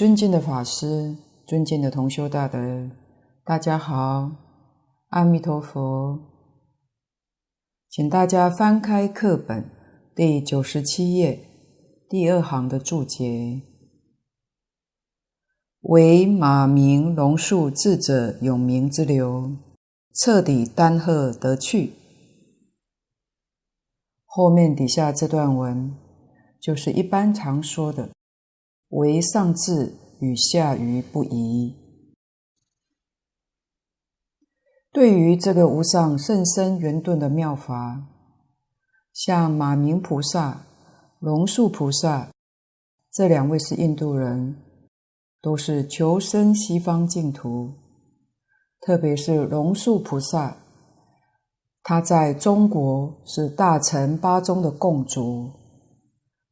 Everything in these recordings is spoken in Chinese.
尊敬的法师，尊敬的同修大德，大家好，阿弥陀佛。请大家翻开课本第九十七页第二行的注解：“为马明龙树智者永明之流，彻底丹鹤得去。”后面底下这段文，就是一般常说的。为上智与下愚不移。对于这个无上甚深圆顿的妙法，像马鸣菩萨、龙树菩萨这两位是印度人，都是求生西方净土。特别是龙树菩萨，他在中国是大乘八宗的共主，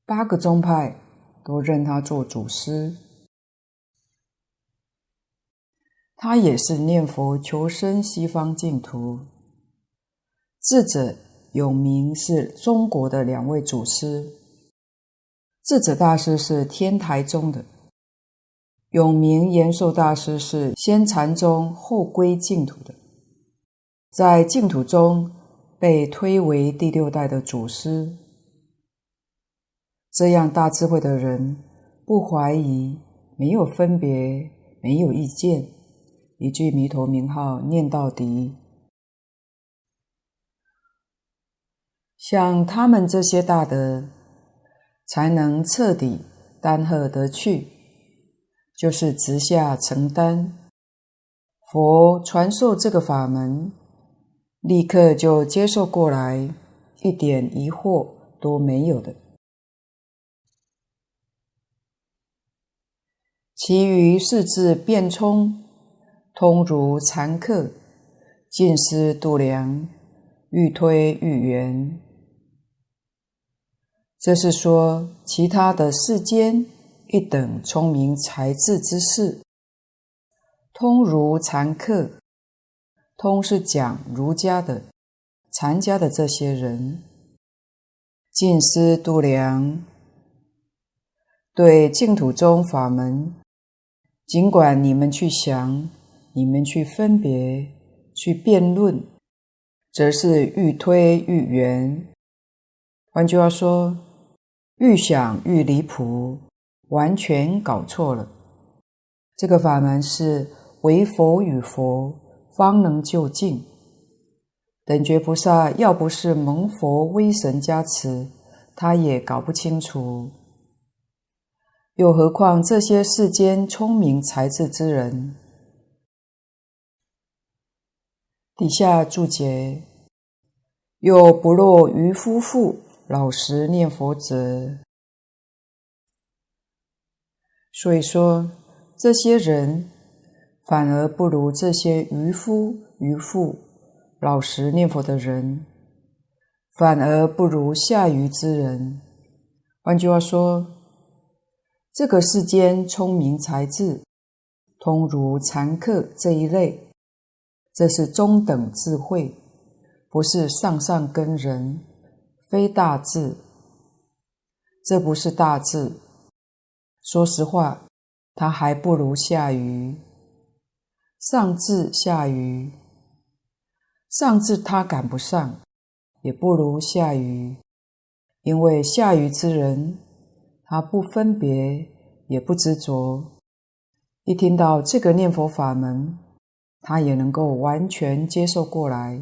八个宗派。都认他做祖师，他也是念佛求生西方净土。智者永明是中国的两位祖师，智者大师是天台宗的，永明延寿大师是先禅宗后归净土的，在净土中被推为第六代的祖师。这样大智慧的人，不怀疑，没有分别，没有意见，一句弥陀名号念到底。像他们这些大德，才能彻底丹鹤得去，就是直下承担。佛传授这个法门，立刻就接受过来，一点疑惑都没有的。其余四智辩聪，通如禅客，尽思度量，愈推愈圆。这是说其他的世间一等聪明才智之士，通如禅客，通是讲儒家的、禅家的这些人，尽思度量，对净土中法门。尽管你们去想，你们去分别，去辩论，则是愈推愈圆。换句话说，愈想愈离谱，完全搞错了。这个法门是唯佛与佛方能就近。等觉菩萨要不是蒙佛威神加持，他也搞不清楚。又何况这些世间聪明才智之人？底下注解，又不若愚夫妇老实念佛者。所以说，这些人反而不如这些愚夫愚妇老实念佛的人，反而不如下愚之人。换句话说。这个世间聪明才智，通如禅客这一类，这是中等智慧，不是上上根人，非大智。这不是大智。说实话，他还不如下愚。上智下愚，上智他赶不上，也不如下愚，因为下愚之人。他不分别，也不执着。一听到这个念佛法门，他也能够完全接受过来，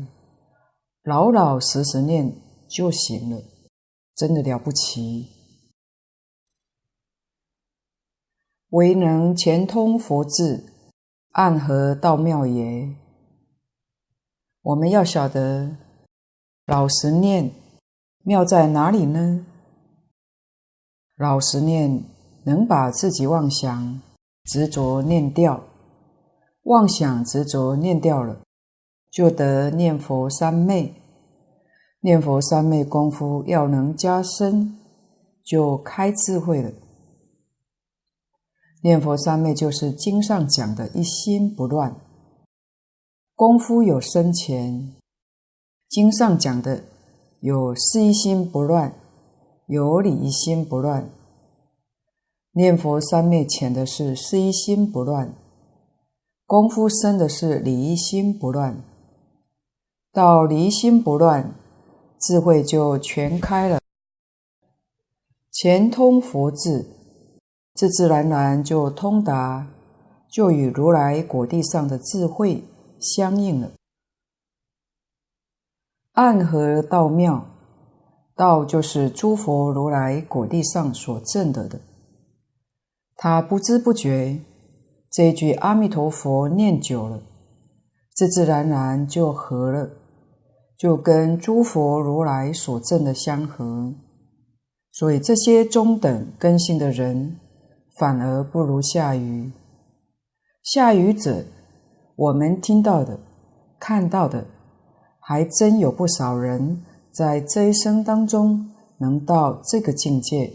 老老实实念就行了，真的了不起。唯能前通佛智，暗合道妙也。我们要晓得，老实念妙在哪里呢？老实念，能把自己妄想、执着念掉，妄想、执着念掉了，就得念佛三昧。念佛三昧功夫要能加深，就开智慧了。念佛三昧就是经上讲的一心不乱，功夫有深浅。经上讲的有事一心不乱。有理一心不乱，念佛三昧浅的是事一心不乱，功夫深的是理心不乱。到离心不乱，智慧就全开了，前通佛智，自自然然就通达，就与如来果地上的智慧相应了。暗合道妙，道就是诸佛如来果地上所证得的。他不知不觉，这一句阿弥陀佛念久了，自自然然就合了，就跟诸佛如来所证的相合。所以这些中等根性的人，反而不如下愚。下愚者，我们听到的、看到的。还真有不少人在这一生当中能到这个境界。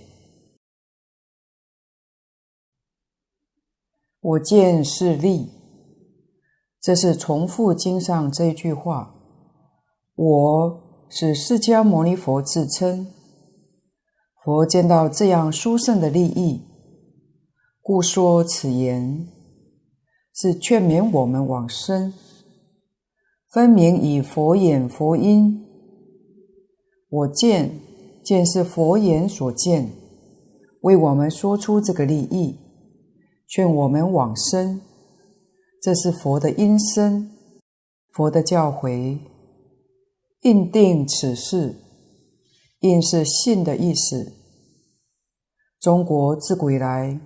我见是利，这是重复经上这句话。我是释迦牟尼佛自称，佛见到这样殊胜的利益，故说此言，是劝勉我们往生。分明以佛眼佛音，我见见是佛言所见，为我们说出这个利益，劝我们往生。这是佛的音声，佛的教诲，印定此事。印是信的意思。中国自古以来，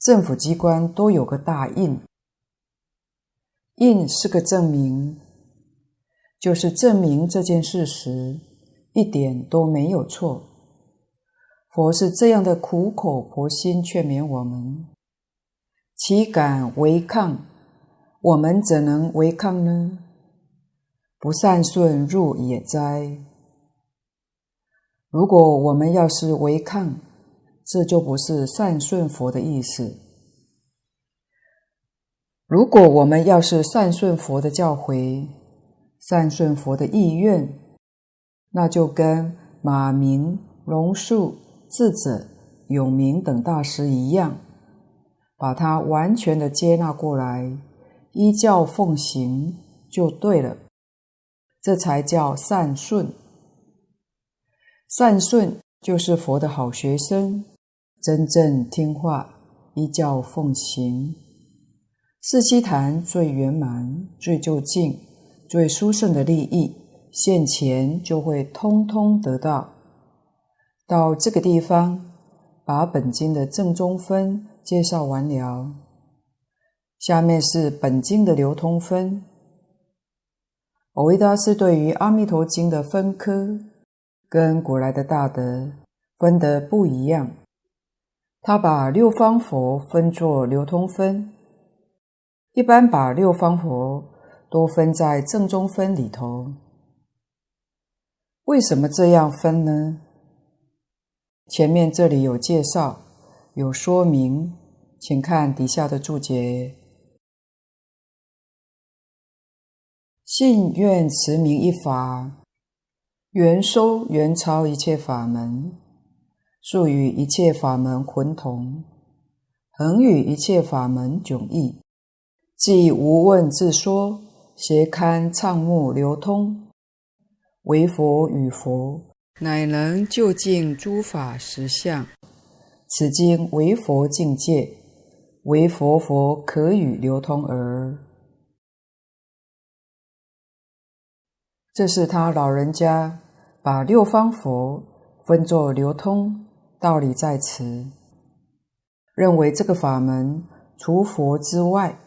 政府机关都有个大印，印是个证明。就是证明这件事实，一点都没有错。佛是这样的苦口婆心劝勉我们，岂敢违抗？我们怎能违抗呢？不善顺入也哉！如果我们要是违抗，这就不是善顺佛的意思。如果我们要是善顺佛的教诲，善顺佛的意愿，那就跟马明、龙树、智者、永明等大师一样，把它完全的接纳过来，依教奉行就对了。这才叫善顺。善顺就是佛的好学生，真正听话，依教奉行。四悉檀最圆满，最究竟。最殊胜的利益现前就会通通得到。到这个地方，把本经的正中分介绍完了。下面是本经的流通分。蕅益大师对于《阿弥陀经》的分科，跟古来的大德分得不一样。他把六方佛分作流通分，一般把六方佛。都分在正中分里头，为什么这样分呢？前面这里有介绍，有说明，请看底下的注解：信愿持名一法，圆收圆超一切法门，数与一切法门浑同，恒与一切法门迥异，即无问自说。斜堪畅目流通，唯佛与佛，乃能究竟诸法实相。此经为佛境界，为佛佛可与流通而。这是他老人家把六方佛分作流通，道理在此。认为这个法门除佛之外，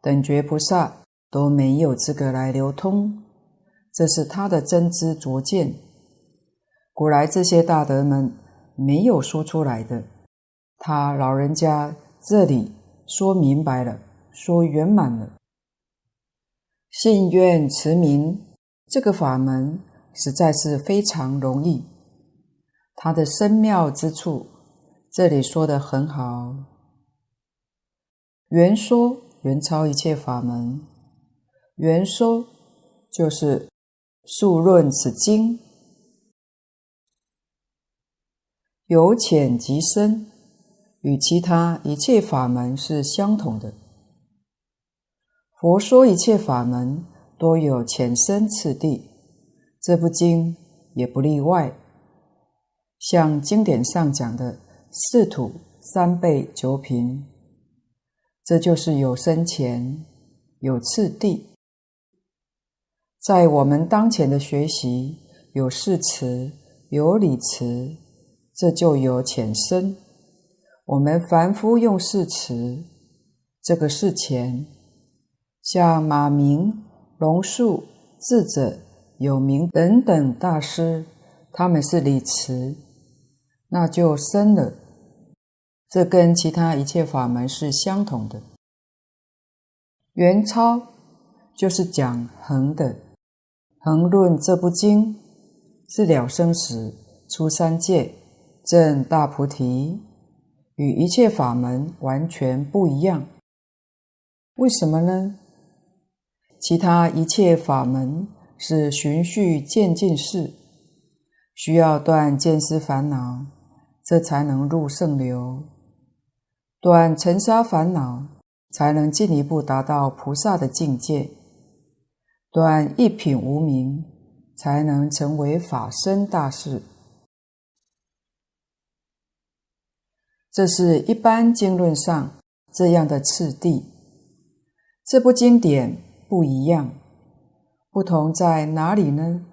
等觉菩萨。都没有资格来流通，这是他的真知灼见。古来这些大德们没有说出来的，他老人家这里说明白了，说圆满了。信愿持名这个法门实在是非常容易，它的深妙之处，这里说的很好。圆说圆超一切法门。圆说就是述论此经，由浅及深，与其他一切法门是相同的。佛说一切法门多有浅深次第，这部经也不例外。像经典上讲的四土三辈九品，这就是有深浅，有次第。在我们当前的学习，有事词，有理词，这就有浅深。我们凡夫用事词，这个是浅。像马明、龙树、智者、有名等等大师，他们是理词，那就深了。这跟其他一切法门是相同的。元超就是讲恒的，恒论这部经是了生死、出三界、证大菩提，与一切法门完全不一样。为什么呢？其他一切法门是循序渐进式，需要断见思烦恼，这才能入圣流；断尘沙烦恼，才能进一步达到菩萨的境界；断一品无名，才能成为法身大事。这是一般经论上这样的次第。这部经典。不一样，不同在哪里呢？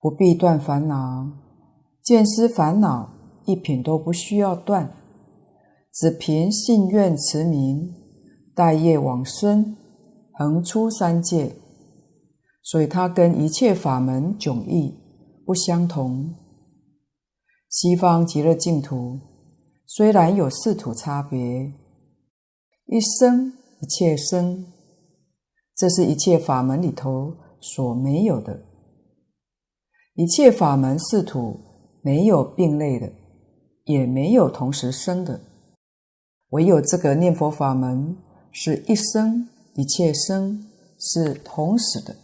不必断烦恼，见思烦恼一品都不需要断，只凭信愿持名，待业往生，横出三界。所以它跟一切法门迥异不相同。西方极乐净土虽然有四土差别，一生一切生。这是一切法门里头所没有的，一切法门四土没有并类的，也没有同时生的，唯有这个念佛法门是一生一切生，是同时的。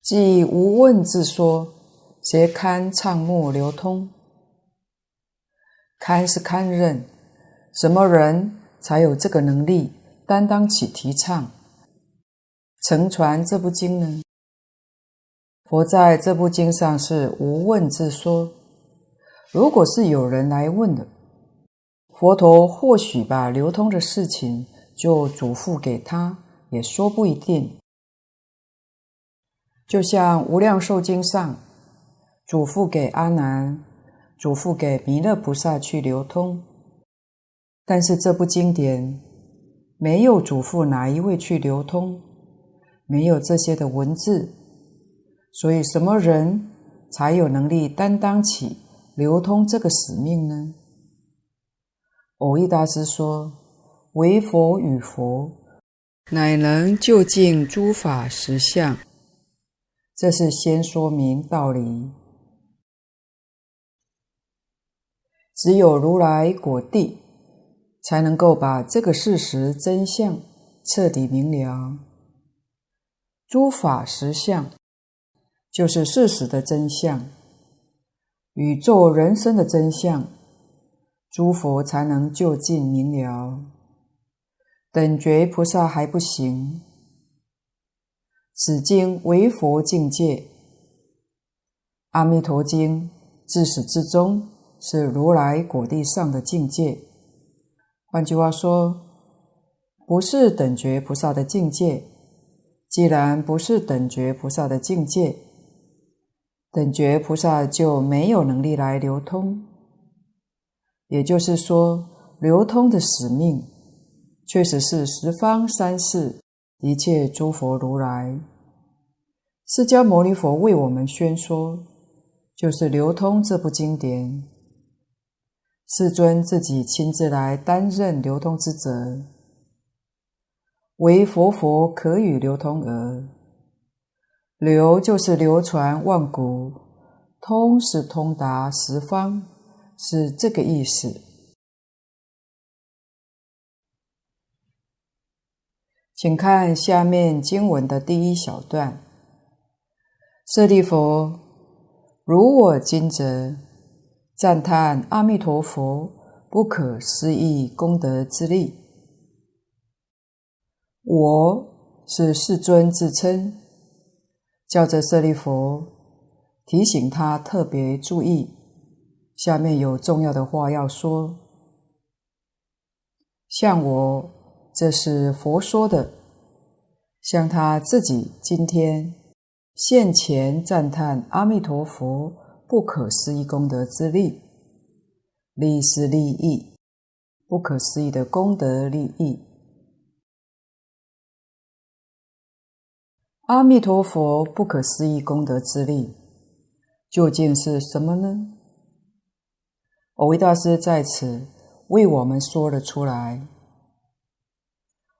即无问自说，谁堪畅目流通？堪是堪任，什么人？才有这个能力担当起提倡、承传这部经呢？佛在这部经上是无问自说。如果是有人来问的，佛陀或许把流通的事情就嘱咐给他，也说不一定。就像《无量寿经》上嘱咐给阿难，嘱咐给弥勒菩萨去流通。但是这部经典没有嘱咐哪一位去流通，没有这些的文字，所以什么人才有能力担当起流通这个使命呢？蕅益大师说：“为佛与佛，乃能究竟诸法实相。”这是先说明道理，只有如来果地。才能够把这个事实真相彻底明了。诸法实相就是事实的真相，宇宙人生的真相，诸佛才能就近明了。等觉菩萨还不行。此经为佛境界，《阿弥陀经》自始至终是如来果地上的境界。换句话说，不是等觉菩萨的境界。既然不是等觉菩萨的境界，等觉菩萨就没有能力来流通。也就是说，流通的使命，确实是十方三世一切诸佛如来。释迦牟尼佛为我们宣说，就是流通这部经典。世尊自己亲自来担任流通之责，为佛佛可与流通而。流就是流传万古，通是通达十方，是这个意思。请看下面经文的第一小段：舍利弗，如我今则赞叹阿弥陀佛不可思议功德之力。我是世尊自称，叫着舍利弗提醒他特别注意。下面有重要的话要说。像我，这是佛说的，像他自己今天现前赞叹阿弥陀佛不可思议功德之力，利是利益，不可思议的功德利益。阿弥陀佛不可思议功德之力，究竟是什么呢？蕅益大师在此为我们说了出来。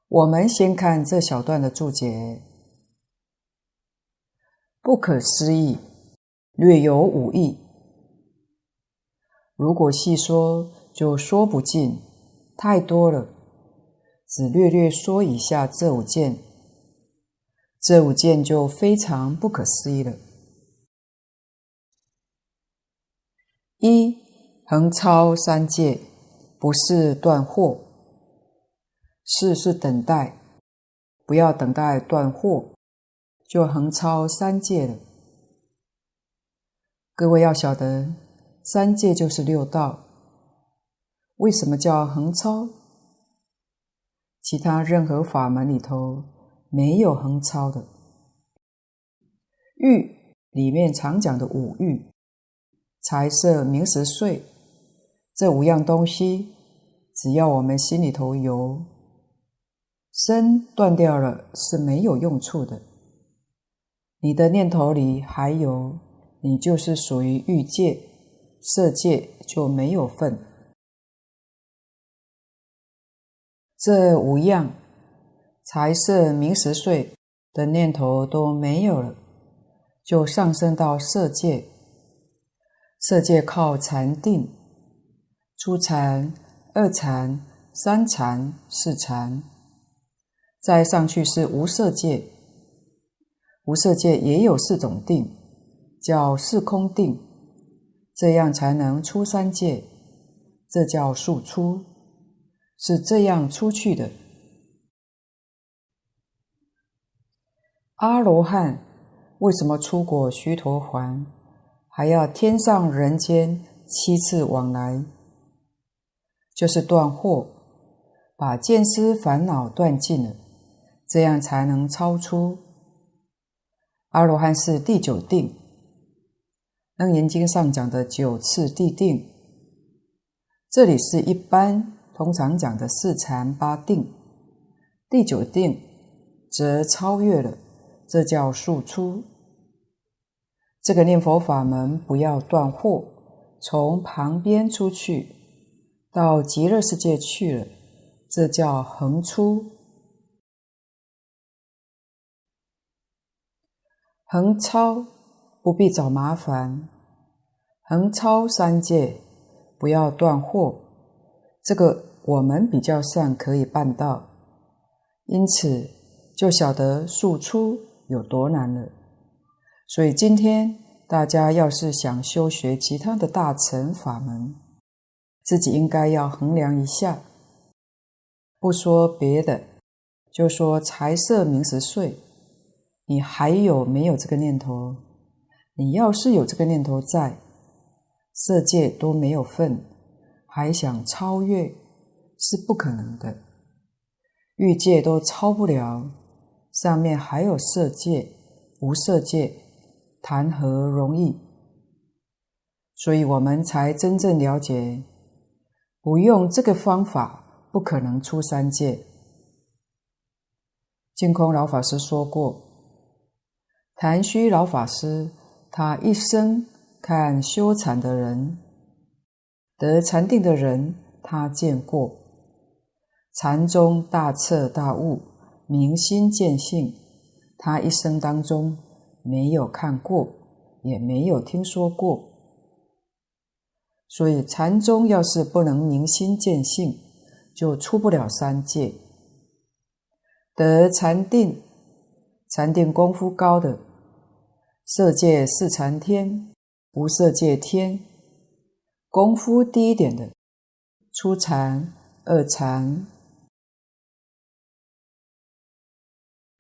我们先看这小段的注解：不可思议，略有五义。如果细说，就说不尽，太多了。只略略说一下这五件。这五件就非常不可思议了。一，横超三界，不是断货。是是等待，不要等待断货，就横超三界了。各位要晓得，三界就是六道。为什么叫横超？其他任何法门里头。没有横超的欲里面常讲的五欲，财色名食睡这五样东西，只要我们心里头有，身断掉了是没有用处的。你的念头里还有，你就是属于欲界、色界就没有份。这五样。财色名食睡的念头都没有了，就上升到色界。色界靠禅定，初禅、二禅、三禅、四禅，再上去是无色界。无色界也有四种定，叫四空定，这样才能出三界，这叫速出，是这样出去的。阿罗汉为什么出果须陀洹，还要天上人间七次往来？就是断惑，把见思烦恼断尽了，这样才能超出。阿罗汉是第九定，《楞严经》上讲的九次地定，这里是一般通常讲的四禅八定，第九定则超越了。这叫速出。这个念佛法门不要断惑，从旁边出去，到极乐世界去了，这叫横出。横超不必找麻烦，横超三界，不要断货，这个我们比较善可以办到，因此就晓得速出。有多难了？所以今天大家要是想修学其他的大乘法门，自己应该要衡量一下。不说别的，就说财色名食睡，你还有没有这个念头？你要是有这个念头在，色界都没有份，还想超越，是不可能的。欲界都超不了。上面还有色界、无色界，谈何容易？所以我们才真正了解，不用这个方法，不可能出三界。净空老法师说过，谭虚老法师他一生看修禅的人，得禅定的人，他见过，禅宗大彻大悟。明心见性，他一生当中没有看过，也没有听说过。所以禅宗要是不能明心见性，就出不了三界。得禅定，禅定功夫高的色界是禅天，无色界天，功夫低一点的，初禅、二禅，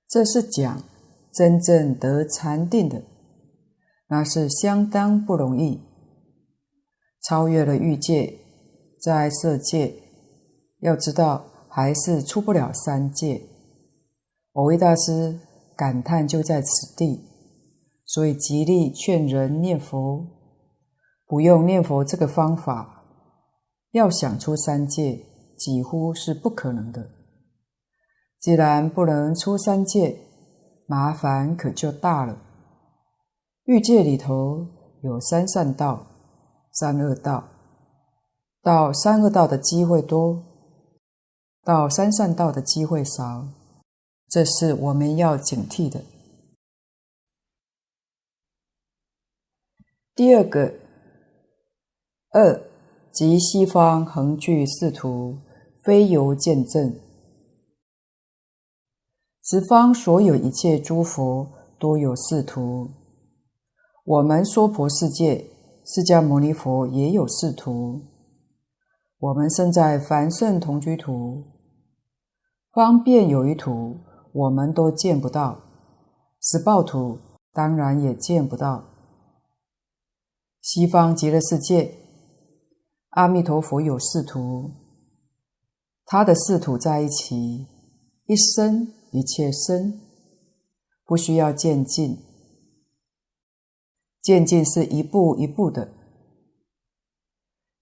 这是讲真正得禅定的，那是相当不容易，超越了欲界，在色界，要知道还是出不了三界。蕅益大师感叹就在此地，所以极力劝人念佛，不用念佛这个方法，要想出三界，几乎是不可能的。既然不能出三界，麻烦可就大了。欲界里头有三善道、三恶道，到三恶道的机会多，到三善道的机会少。这是我们要警惕的。第二个，二即西方恒具四土，非由见证。十方所有一切诸佛都有四土，我们娑婆世界释迦牟尼佛也有四土。我们身在凡圣同居土，方便有余土。我们都见不到，十报土当然也见不到。西方极乐世界，阿弥陀佛有四土，他的仕途在一起，一生一切生，不需要渐进，渐进是一步一步的，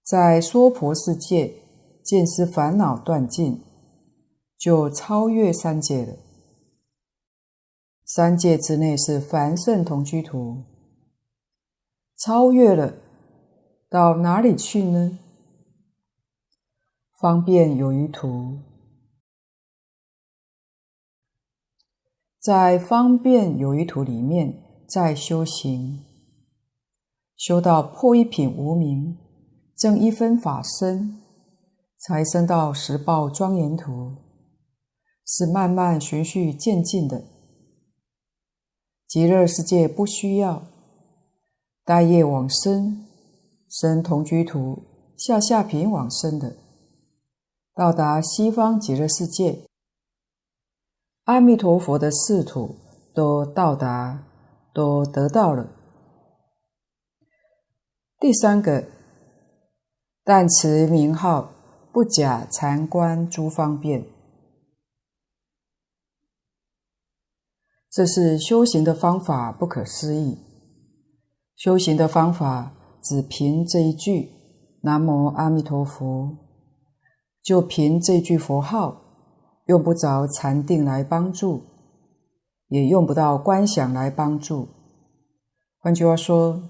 在娑婆世界见思烦恼断尽，就超越三界了。三界之内是凡圣同居土，超越了，到哪里去呢？方便有余土，在方便有余土里面再修行，修到破一品无明，证一分法身，才升到十报庄严土，是慢慢循序渐进的。极乐世界不需要，待业往生，生同居土，下下品往生的，到达西方极乐世界，阿弥陀佛的四土都到达，都得到了。第三个，但持名号，不假禅观诸方便。这是修行的方法，不可思议。修行的方法只凭这一句“南无阿弥陀佛”，就凭这句佛号，用不着禅定来帮助，也用不到观想来帮助。换句话说，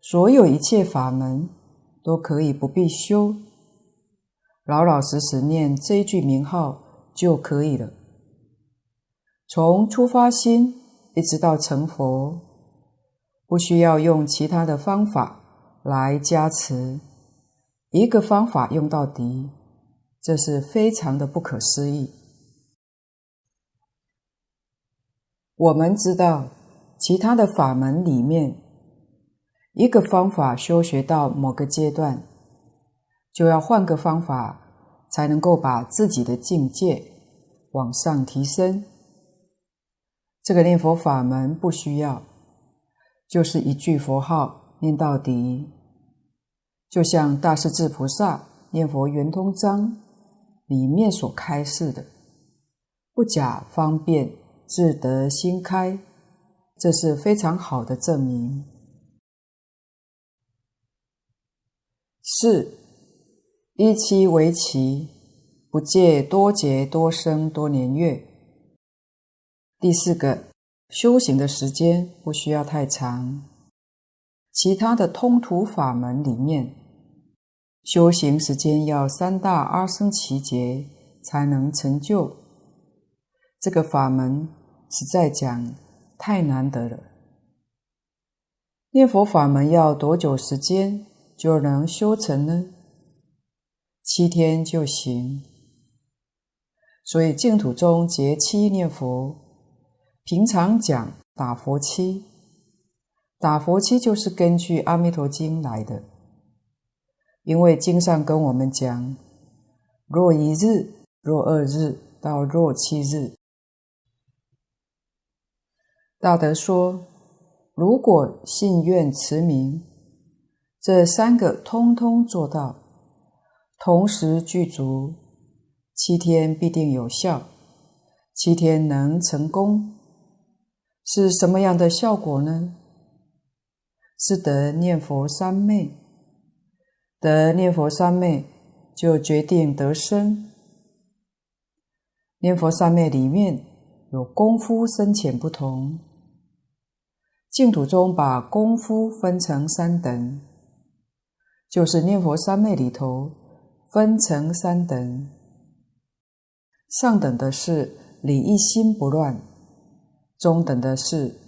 所有一切法门都可以不必修，老老实实念这一句名号就可以了。从出发心一直到成佛，不需要用其他的方法来加持，一个方法用到底，这是非常的不可思议。我们知道，其他的法门里面，一个方法修学到某个阶段，就要换个方法，才能够把自己的境界往上提升。这个念佛法门不需要，就是一句佛号念到底，就像大势至菩萨念佛圆通章里面所开示的，不假方便，自得心开，这是非常好的证明。四，一期为期，不借多劫多生多年月。第四个，修行的时间不需要太长。其他的通途法门里面，修行时间要三大阿僧祇劫才能成就。这个法门实在讲太难得了。念佛法门要多久时间就能修成呢？七天就行。所以净土中结七念佛。平常讲打佛七，打佛七就是根据《阿弥陀经》来的，因为经上跟我们讲，若一日、若二日到若七日。大德说，如果信愿持名，这三个通通做到，同时具足，七天必定有效，七天能成功，是什么样的效果呢？是得念佛三昧，得念佛三昧就决定得生。念佛三昧里面有功夫深浅不同，净土中把功夫分成三等，就是念佛三昧里头分成三等。上等的是理一心不乱，中等的是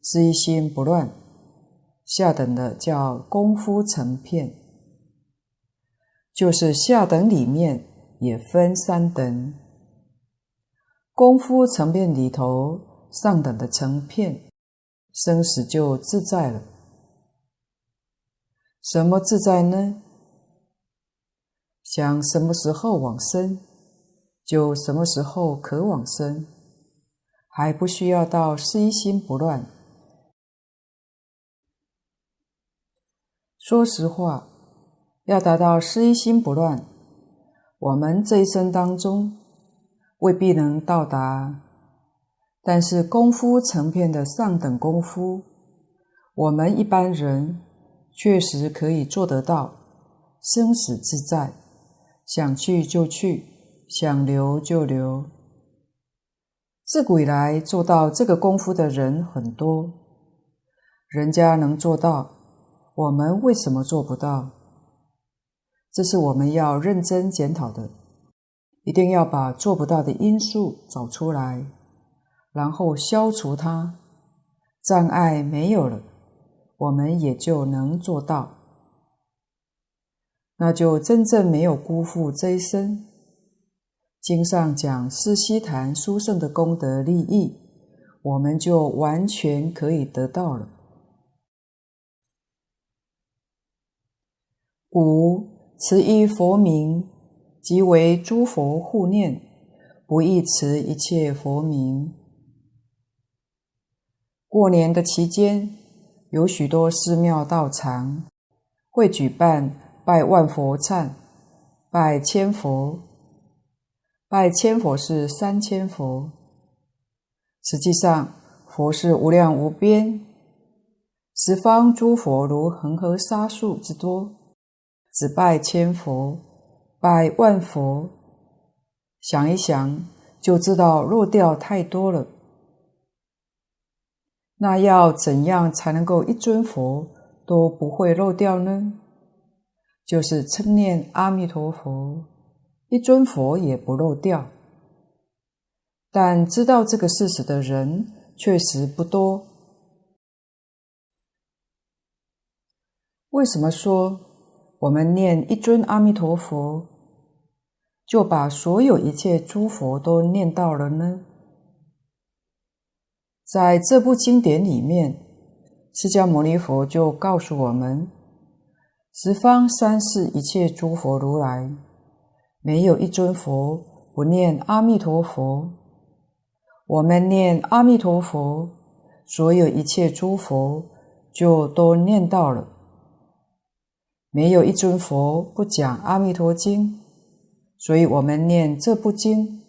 知一心不乱。下等的叫功夫成片，就是下等里面也分三等。功夫成片里头，上等的成片，生死就自在了。什么自在呢？想什么时候往生，就什么时候可往生，还不需要到失一心不乱。说实话，要达到失一心不乱，我们这一生当中未必能到达。但是功夫成片的上等功夫，我们一般人确实可以做得到，生死自在，想去就去，想留就留。自古以来做到这个功夫的人很多，人家能做到。我们为什么做不到？这是我们要认真检讨的，一定要把做不到的因素找出来，然后消除它，障碍没有了，我们也就能做到，那就真正没有辜负这一生。经上讲四悉檀殊胜的功德利益，我们就完全可以得到了。五持一佛名，即为诸佛护念，不异持一切佛名。过年的期间，有许多寺庙道场会举办拜万佛忏、拜千佛。拜千佛是三千佛，实际上佛是无量无边，十方诸佛如恒河沙数之多。只拜千佛，拜万佛，想一想就知道漏掉太多了。那要怎样才能够一尊佛都不会漏掉呢？就是称念阿弥陀佛，一尊佛也不漏掉。但知道这个事实的人确实不多。为什么说？我们念一尊阿弥陀佛，就把所有一切诸佛都念到了呢？在这部经典里面，释迦牟尼佛就告诉我们：十方三世一切诸佛如来，没有一尊佛不念阿弥陀佛。我们念阿弥陀佛，所有一切诸佛就都念到了。没有一尊佛不讲《阿弥陀经》，所以我们念这部经，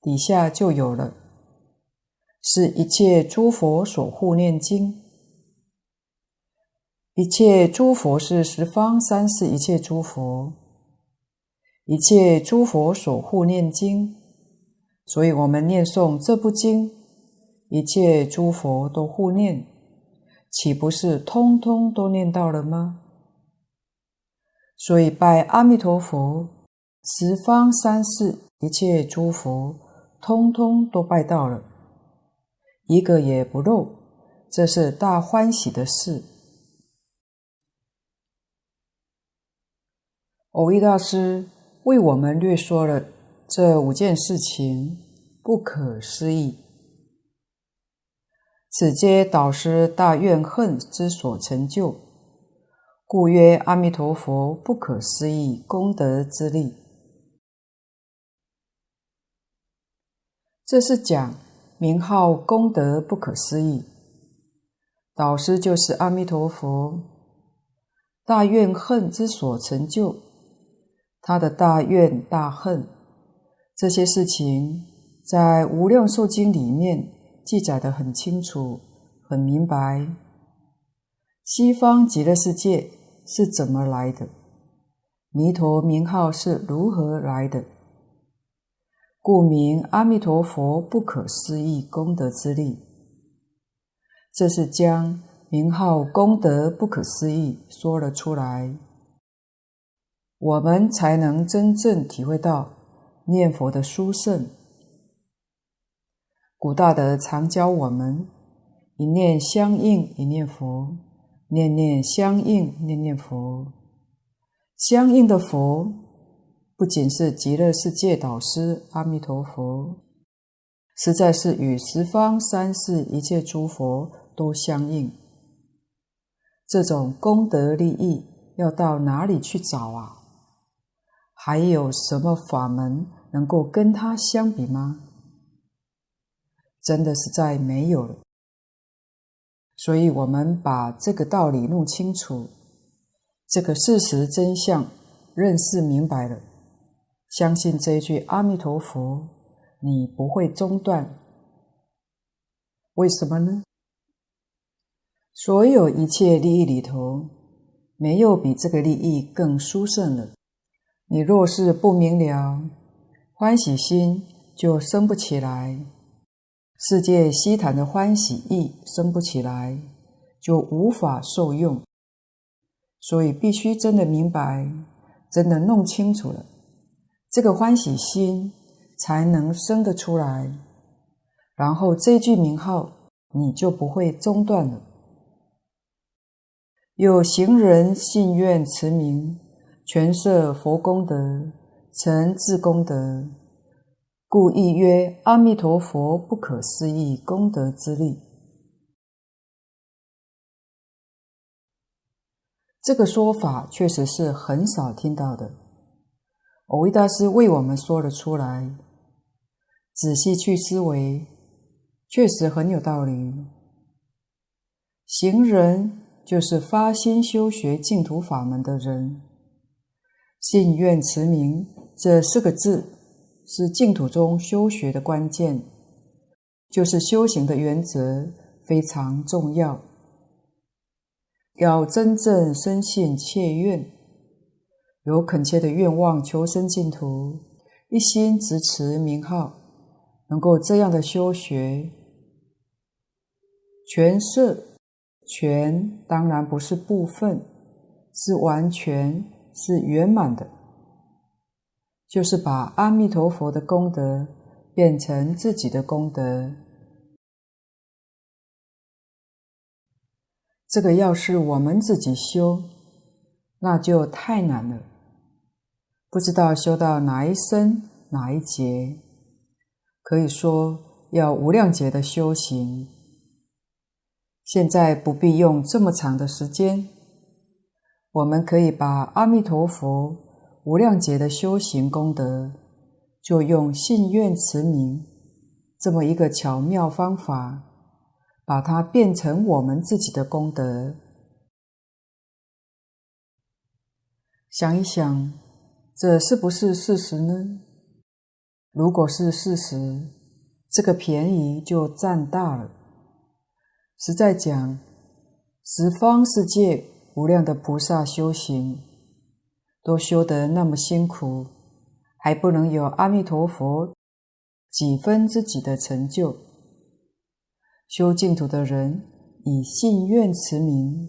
底下就有了，是一切诸佛所护念经。一切诸佛是十方三世一切诸佛，一切诸佛所护念经，所以我们念诵这部经，一切诸佛都护念，岂不是通通都念到了吗？所以拜阿弥陀佛，十方三世一切诸佛，通通都拜到了，一个也不漏，这是大欢喜的事。偶益大师为我们略说了这五件事情，不可思议。此皆导师大怨恨之所成就，故曰阿弥陀佛不可思议功德之力。这是讲名号功德不可思议，导师就是阿弥陀佛，大愿恨之所成就，他的大愿大恨这些事情，在《无量寿经》里面记载的很清楚、很明白。西方极乐世界是怎么来的？弥陀名号是如何来的？故名阿弥陀佛不可思议功德之力，这是将名号功德不可思议说了出来，我们才能真正体会到念佛的殊胜。古大德常教我们：一念相应一念佛，念念相应念念佛，相应的佛。不仅是极乐世界导师阿弥陀佛，实在是与十方三世一切诸佛都相应。这种功德利益要到哪里去找啊？还有什么法门能够跟他相比吗？真的实在没有了。所以，我们把这个道理弄清楚，这个事实真相认识明白了。相信这一句阿弥陀佛，你不会中断。为什么呢？所有一切利益里头，没有比这个利益更殊胜了。你若是不明了，欢喜心就生不起来，世界悉谈的欢喜意生不起来，就无法受用。所以必须真的明白，真的弄清楚了。这个欢喜心才能生得出来，然后这句名号你就不会中断了。有行人信愿持名，全摄佛功德，成自功德，故亦曰阿弥陀佛不可思议功德之力。这个说法确实是很少听到的。蕅益大师为我们说了出来，仔细去思维，确实很有道理。行人就是发心修学净土法门的人，信愿持名这四个字是净土中修学的关键，就是修行的原则，非常重要。要真正深信切愿。有恳切的愿望，求生净土，一心执持名号，能够这样的修学，全摄，全当然不是部分，是完全，是圆满的，就是把阿弥陀佛的功德变成自己的功德。这个要是我们自己修，那就太难了。不知道修到哪一生哪一劫，可以说要无量劫的修行。现在不必用这么长的时间，我们可以把阿弥陀佛无量劫的修行功德，就用信愿持名这么一个巧妙方法，把它变成我们自己的功德。想一想。这是不是事实呢？如果是事实，这个便宜就占大了。实在讲，十方世界无量的菩萨修行，都修得那么辛苦，还不能有阿弥陀佛几分之几的成就。修净土的人以信愿持名，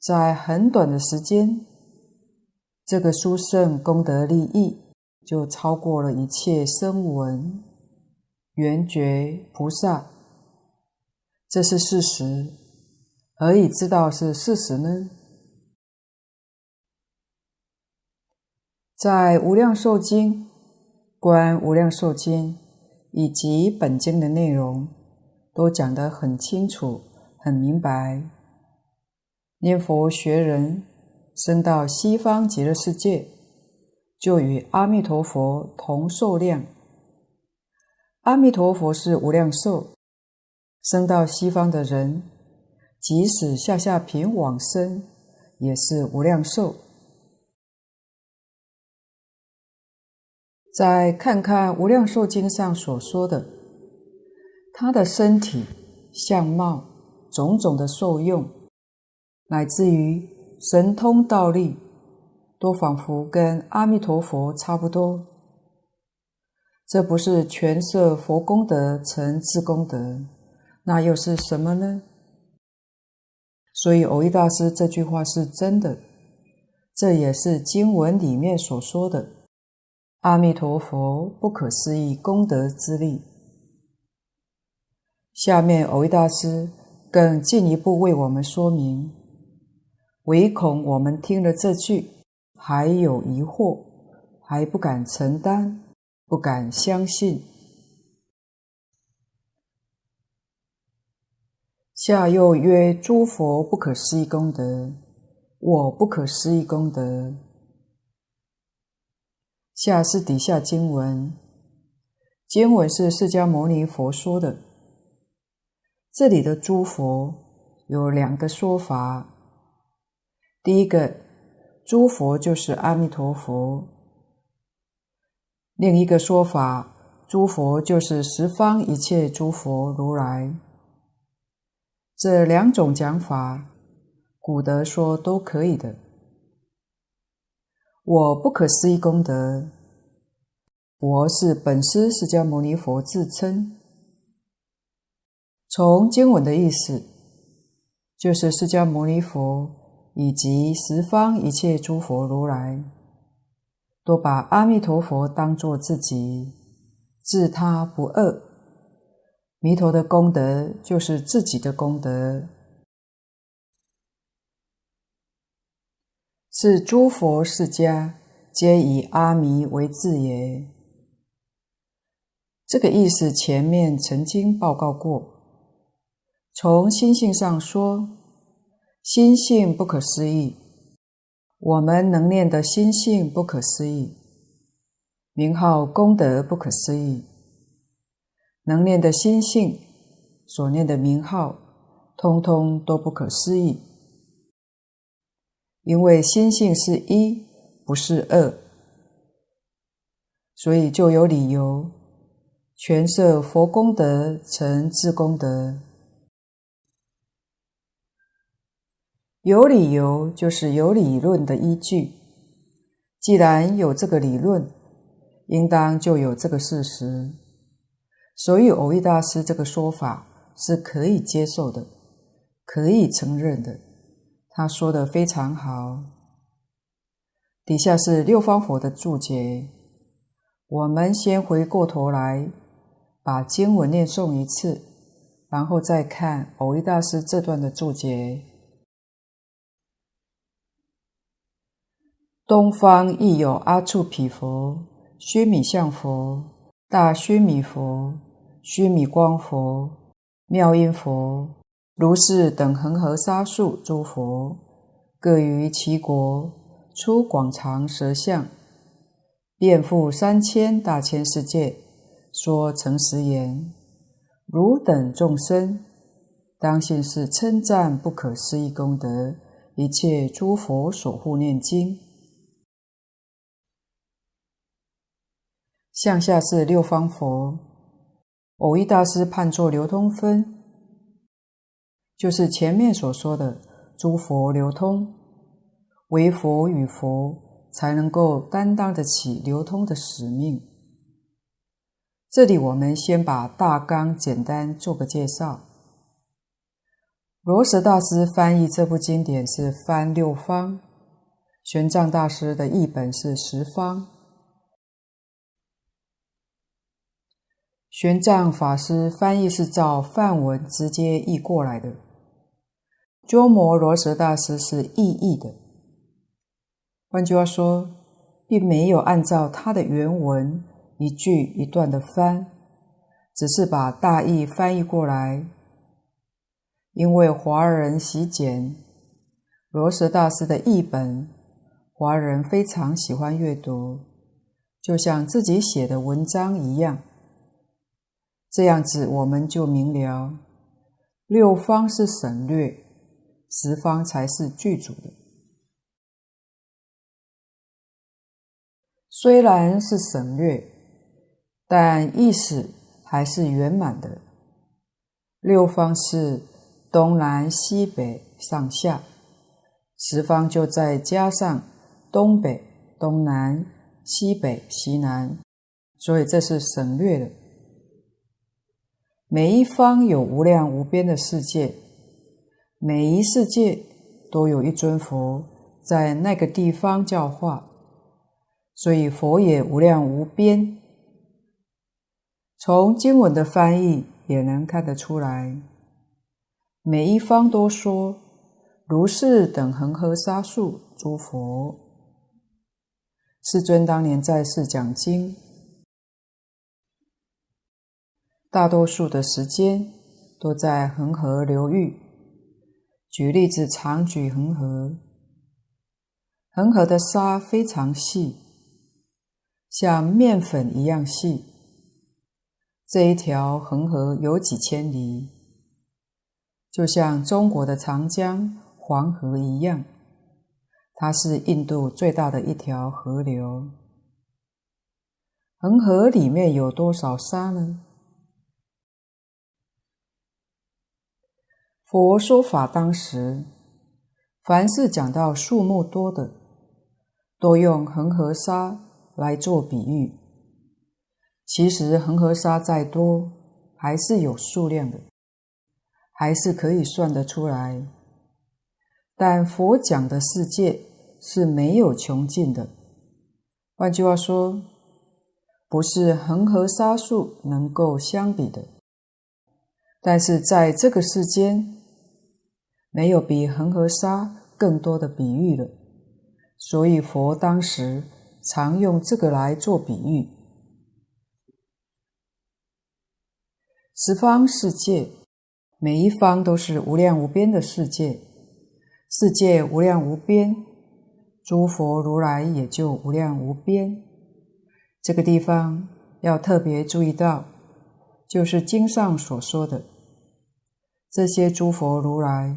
在很短的时间。这个殊胜功德利益，就超过了一切声闻、缘觉菩萨，这是事实。何以知道是事实呢？在《无量寿经》、观《无量寿经》以及本经的内容，都讲得很清楚、很明白。念佛学人生到西方极乐世界，就与阿弥陀佛同寿量。阿弥陀佛是无量寿，生到西方的人，即使下下品往生，也是无量寿。再看看《无量寿经》上所说的，他的身体、相貌、种种的受用，乃至于神通道力，都仿佛跟阿弥陀佛差不多。这不是全摄佛功德成自功德，那又是什么呢？所以蕅益大师这句话是真的，这也是经文里面所说的。阿弥陀佛不可思议功德之力。下面蕅益大师更进一步为我们说明，唯恐我们听了这句还有疑惑，还不敢承担，不敢相信。下又曰：诸佛不可思议功德，我不可思议功德。下是底下经文，经文是释迦牟尼佛说的。这里的诸佛有两个说法。第一个，诸佛就是阿弥陀佛；另一个说法，诸佛就是十方一切诸佛如来。这两种讲法，古德说都可以的。我不可思议功德，我是本师释迦牟尼佛自称。从经文的意思，就是释迦牟尼佛以及十方一切诸佛如来，都把阿弥陀佛当作自己，自他不二。弥陀的功德就是自己的功德。是诸佛世家皆以阿弥为自也。这个意思前面曾经报告过。从心性上说，心性不可思议，我们能念的心性不可思议，名号功德不可思议，能念的心性所念的名号，通通都不可思议。因为心性是一，不是二，所以就有理由权摄佛功德成自功德。有理由就是有理论的依据，既然有这个理论，应当就有这个事实，所以蕅益大师这个说法是可以接受的，可以承认的。他说的非常好。底下是六方佛的注解，我们先回过头来把经文念诵一次，然后再看蕅益大师这段的注解。东方亦有阿处毗佛、须弥相佛、大须弥佛、须弥光佛、妙音佛。如是等恒河沙数诸佛，各于其国出广长舌相，遍覆三千大千世界，说诚实言：汝等众生，当信是称赞不可思议功德，一切诸佛所护念经。向下是六方佛，偶一大师判作流通分。就是前面所说的诸佛流通，唯佛与佛才能够担当得起流通的使命。这里我们先把大纲简单做个介绍。罗什大师翻译这部经典是翻六方，玄奘大师的译本是十方。玄奘法师翻译是照梵文直接译过来的。鸠摩罗什大师是意译的，换句话说，并没有按照他的原文一句一段的翻，只是把大意翻译过来。因为华人喜简，罗什大师的译本，华人非常喜欢阅读，就像自己写的文章一样。这样子我们就明了，六方是省略，十方才是具足的。虽然是省略，但意思还是圆满的。六方是东南西北上下，十方就再加上东北、东南、西北、西南，所以这是省略的。每一方有无量无边的世界，每一世界都有一尊佛在那个地方教化，所以佛也无量无边。从经文的翻译也能看得出来，每一方都说如是等恒河沙数诸佛。世尊当年在世讲经。大多数的时间都在恒河流域。举例子，常举恒河，恒河的沙非常细，像面粉一样细。这一条恒河有几千里，就像中国的长江、黄河一样，它是印度最大的一条河流。恒河里面有多少沙呢？佛说法当时，凡是讲到数目多的，都用恒河沙来做比喻。其实恒河沙再多，还是有数量的，还是可以算得出来。但佛讲的世界是没有穷尽的。换句话说，不是恒河沙数能够相比的。但是在这个世间，没有比恒河沙更多的比喻了，所以佛当时常用这个来做比喻。十方世界，每一方都是无量无边的世界，世界无量无边，诸佛如来也就无量无边。这个地方要特别注意到，就是经上所说的这些诸佛如来。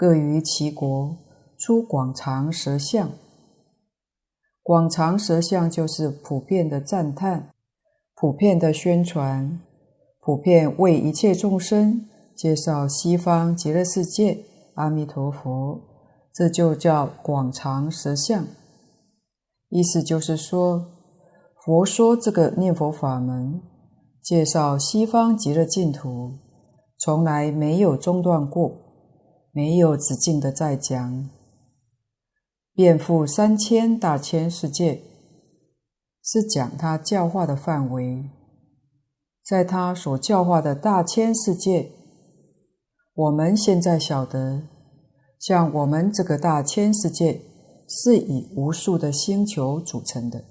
各于其国出广长舌相，广长舌相就是普遍的赞叹、普遍的宣传、普遍为一切众生介绍西方极乐世界阿弥陀佛，这就叫广长舌相。意思就是说，佛说这个念佛法门，介绍西方极乐净土，从来没有中断过。没有止境的在讲，遍覆三千大千世界，是讲他教化的范围。在他所教化的大千世界，我们现在晓得，像我们这个大千世界是以无数的星球组成的。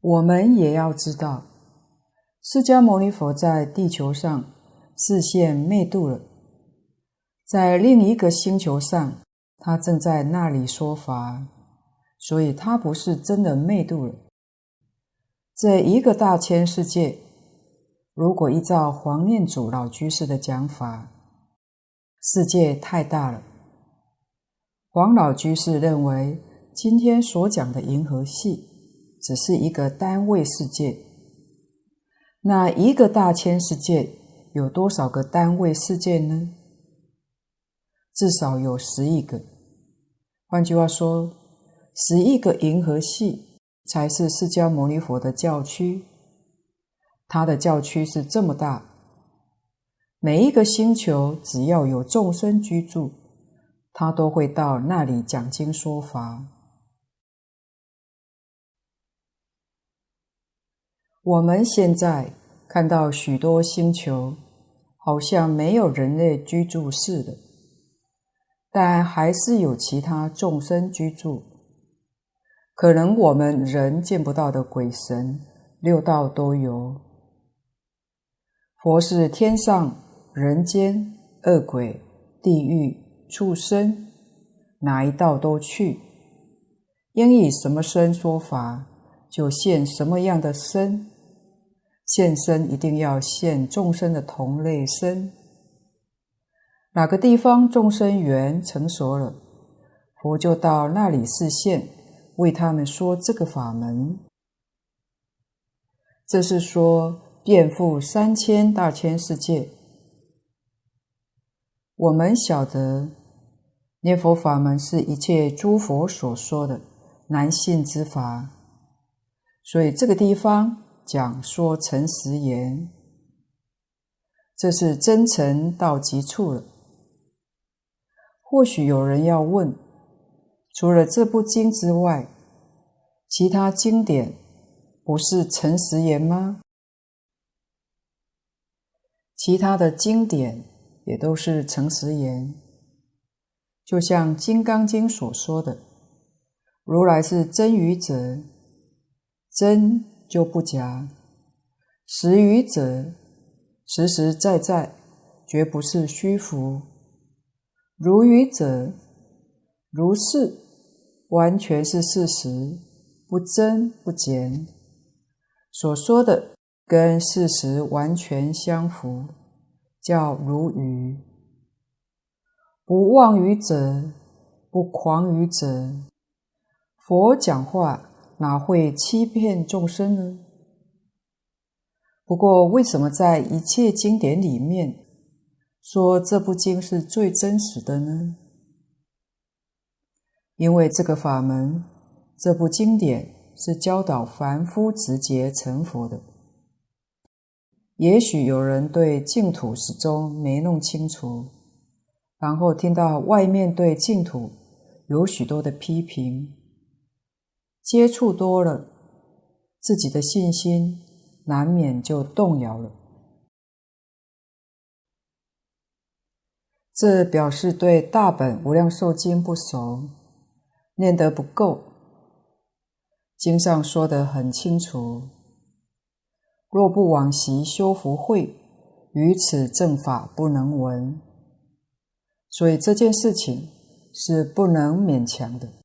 我们也要知道，释迦牟尼佛在地球上。示现灭度了，在另一个星球上，他正在那里说法，所以他不是真的灭度了。这一个大千世界，如果依照黄念祖老居士的讲法，世界太大了。黄老居士认为，今天所讲的银河系只是一个单位世界，那一个大千世界。有多少个单位世界呢？至少有十亿个。换句话说，十亿个银河系才是释迦牟尼佛的教区。他的教区是这么大，每一个星球只要有众生居住，他都会到那里讲经说法。我们现在。看到许多星球，好像没有人类居住似的，但还是有其他众生居住。可能我们人见不到的鬼神，六道都有。佛是天上、人间、恶鬼、地狱、畜生，哪一道都去。应以什么身说法，就现什么样的身。现身一定要现众生的同类身。哪个地方众生缘成熟了，佛就到那里示现，为他们说这个法门。这是说。遍覆三千大千世界，我们晓得念佛法门是一切诸佛所说的难信之法，所以这个地方讲说诚实言，这是真诚到极处了。或许有人要问：除了这部经之外，其他经典不是诚实言吗？其他的经典也都是诚实言，就像《金刚经》所说的：“如来是真语者，真就不假；实语者，实实在在，绝不是虚浮；如语者，如是，完全是事实，不增不减。所说的。”跟事实完全相符，叫如语。不妄语者，不狂语者，佛讲话哪会欺骗众生呢？不过，为什么在一切经典里面说这部经是最真实的呢？因为这个法门，这部经典是教导凡夫直接成佛的。也许有人对净土始终没弄清楚，然后听到外面对净土有许多的批评，接触多了，自己的信心难免就动摇了。这表示对大本无量寿经不熟，念得不够。经上说得很清楚。若不往昔修福慧，于此正法不能闻。所以这件事情是不能勉强的。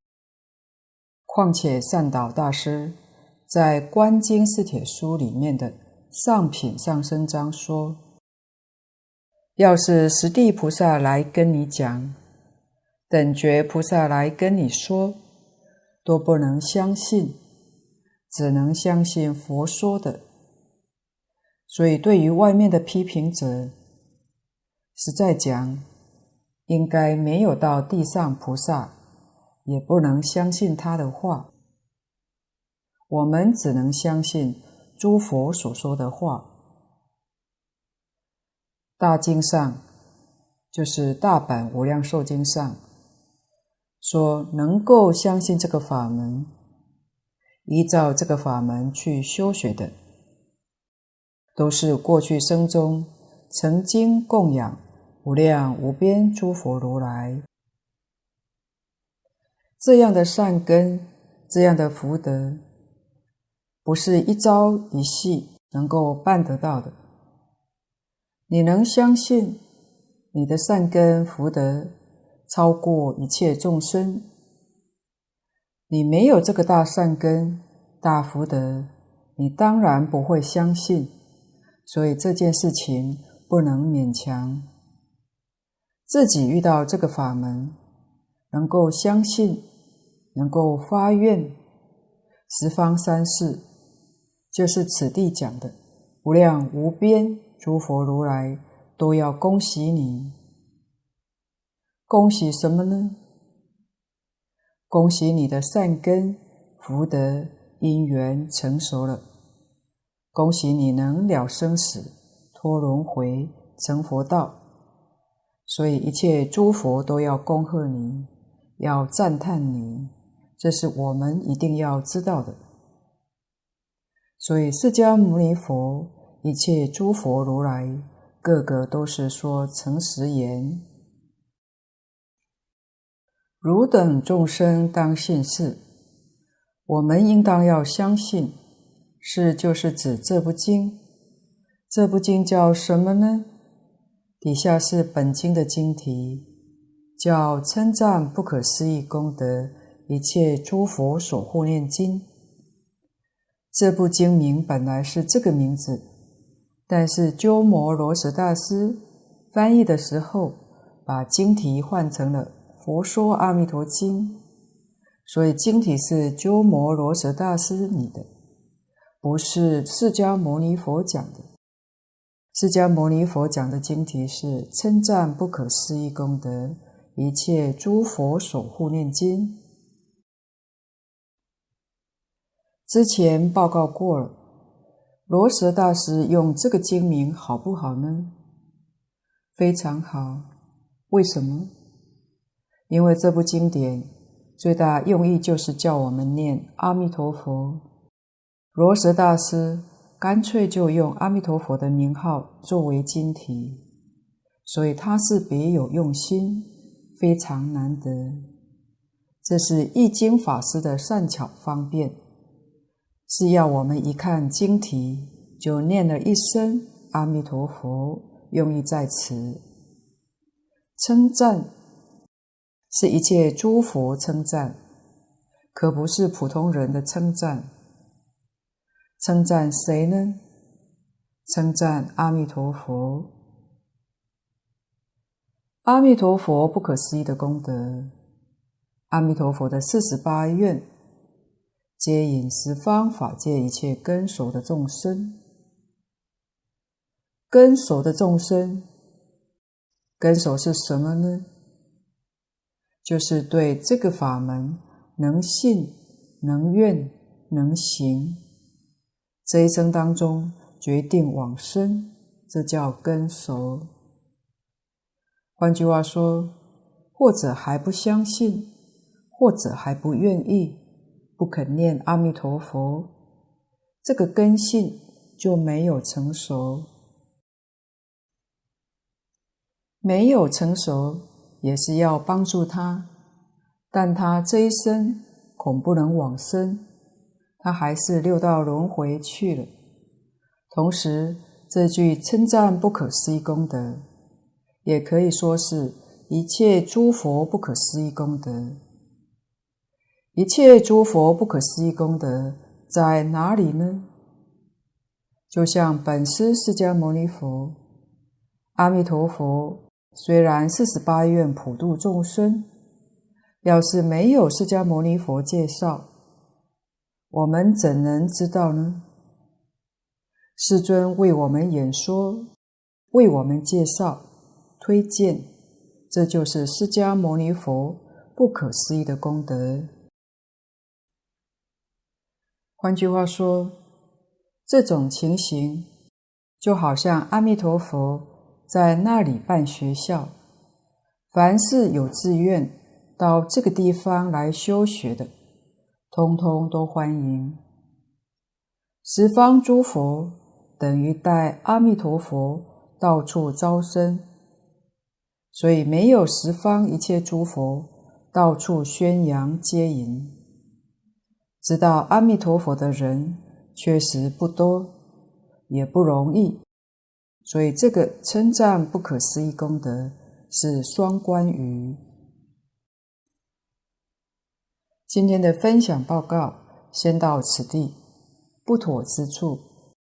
况且善导大师在《观经四帖书》里面的上品上生章说：“要是十地菩萨来跟你讲，等觉菩萨来跟你说，都不能相信，只能相信佛说的。”所以，对于外面的批评者，实在讲，应该没有到地上菩萨，也不能相信他的话。我们只能相信诸佛所说的话。大经上，就是大本无量寿经上，说能够相信这个法门，依照这个法门去修学的。都是过去生中曾经供养无量无边诸佛如来，这样的善根，这样的福德，不是一朝一夕能够办得到的。你能相信你的善根福德超过一切众生？你没有这个大善根、大福德，你当然不会相信。所以这件事情不能勉强。自己遇到这个法门，能够相信，能够发愿，十方三世，就是此地讲的无量无边诸佛如来，都要恭喜你。恭喜什么呢？恭喜你的善根福德因缘成熟了。恭喜你能了生死、脱轮回、成佛道，所以一切诸佛都要恭贺你，要赞叹你，这是我们一定要知道的。所以释迦牟尼佛、一切诸佛如来，个个都是说诚实言：汝等众生当信是，我们应当要相信，是就是指这部经。这部经叫什么呢？底下是本经的经题，叫《称赞不可思议功德一切诸佛所护念经》。这部经名本来是这个名字，但是鸠摩罗什大师翻译的时候，把经题换成了《佛说阿弥陀经》。所以经题是鸠摩罗什大师拟的，不是释迦牟尼佛讲的。释迦牟尼佛讲的经题是称赞不可思议功德一切诸佛所护念经。之前报告过了，罗什大师用这个经名好不好呢？非常好。为什么？因为这部经典。最大用意就是叫我们念阿弥陀佛。罗什大师干脆就用阿弥陀佛的名号作为经题，所以他是别有用心，非常难得。这是易经法师的善巧方便，是要我们一看经题就念了一声阿弥陀佛，用意在此，称赞。是一切诸佛称赞，可不是普通人的称赞。称赞谁呢？称赞阿弥陀佛。阿弥陀佛不可思议的功德，阿弥陀佛的四十八愿，接引十方法界一切根熟的众生。根熟的众生，根熟是什么呢？就是对这个法门能信、能愿、能行，这一生当中决定往生，这叫根熟。换句话说，或者还不相信，或者还不愿意，不肯念阿弥陀佛，这个根性就没有成熟，没有成熟。也是要帮助他，但他这一生恐不能往生，他还是六道轮回去了。同时，这句称赞不可思议功德，也可以说是一切诸佛不可思议功德。一切诸佛不可思议功德在哪里呢？就像本师释迦牟尼佛、阿弥陀佛。虽然四十八愿普度众生，要是没有释迦牟尼佛介绍，我们怎能知道呢？世尊为我们演说，为我们介绍、推荐，这就是释迦牟尼佛不可思议的功德。换句话说，这种情形就好像阿弥陀佛。在那里办学校，凡是有自愿到这个地方来修学的，通通都欢迎。十方诸佛等于带阿弥陀佛到处招生，所以没有十方一切诸佛到处宣扬接引。知道阿弥陀佛的人确实不多，也不容易。所以，这个称赞不可思议功德是双关语。今天的分享报告先到此地，不妥之处，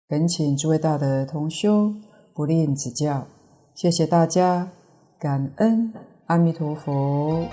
恳请诸位大德同修不吝指教。谢谢大家，感恩阿弥陀佛。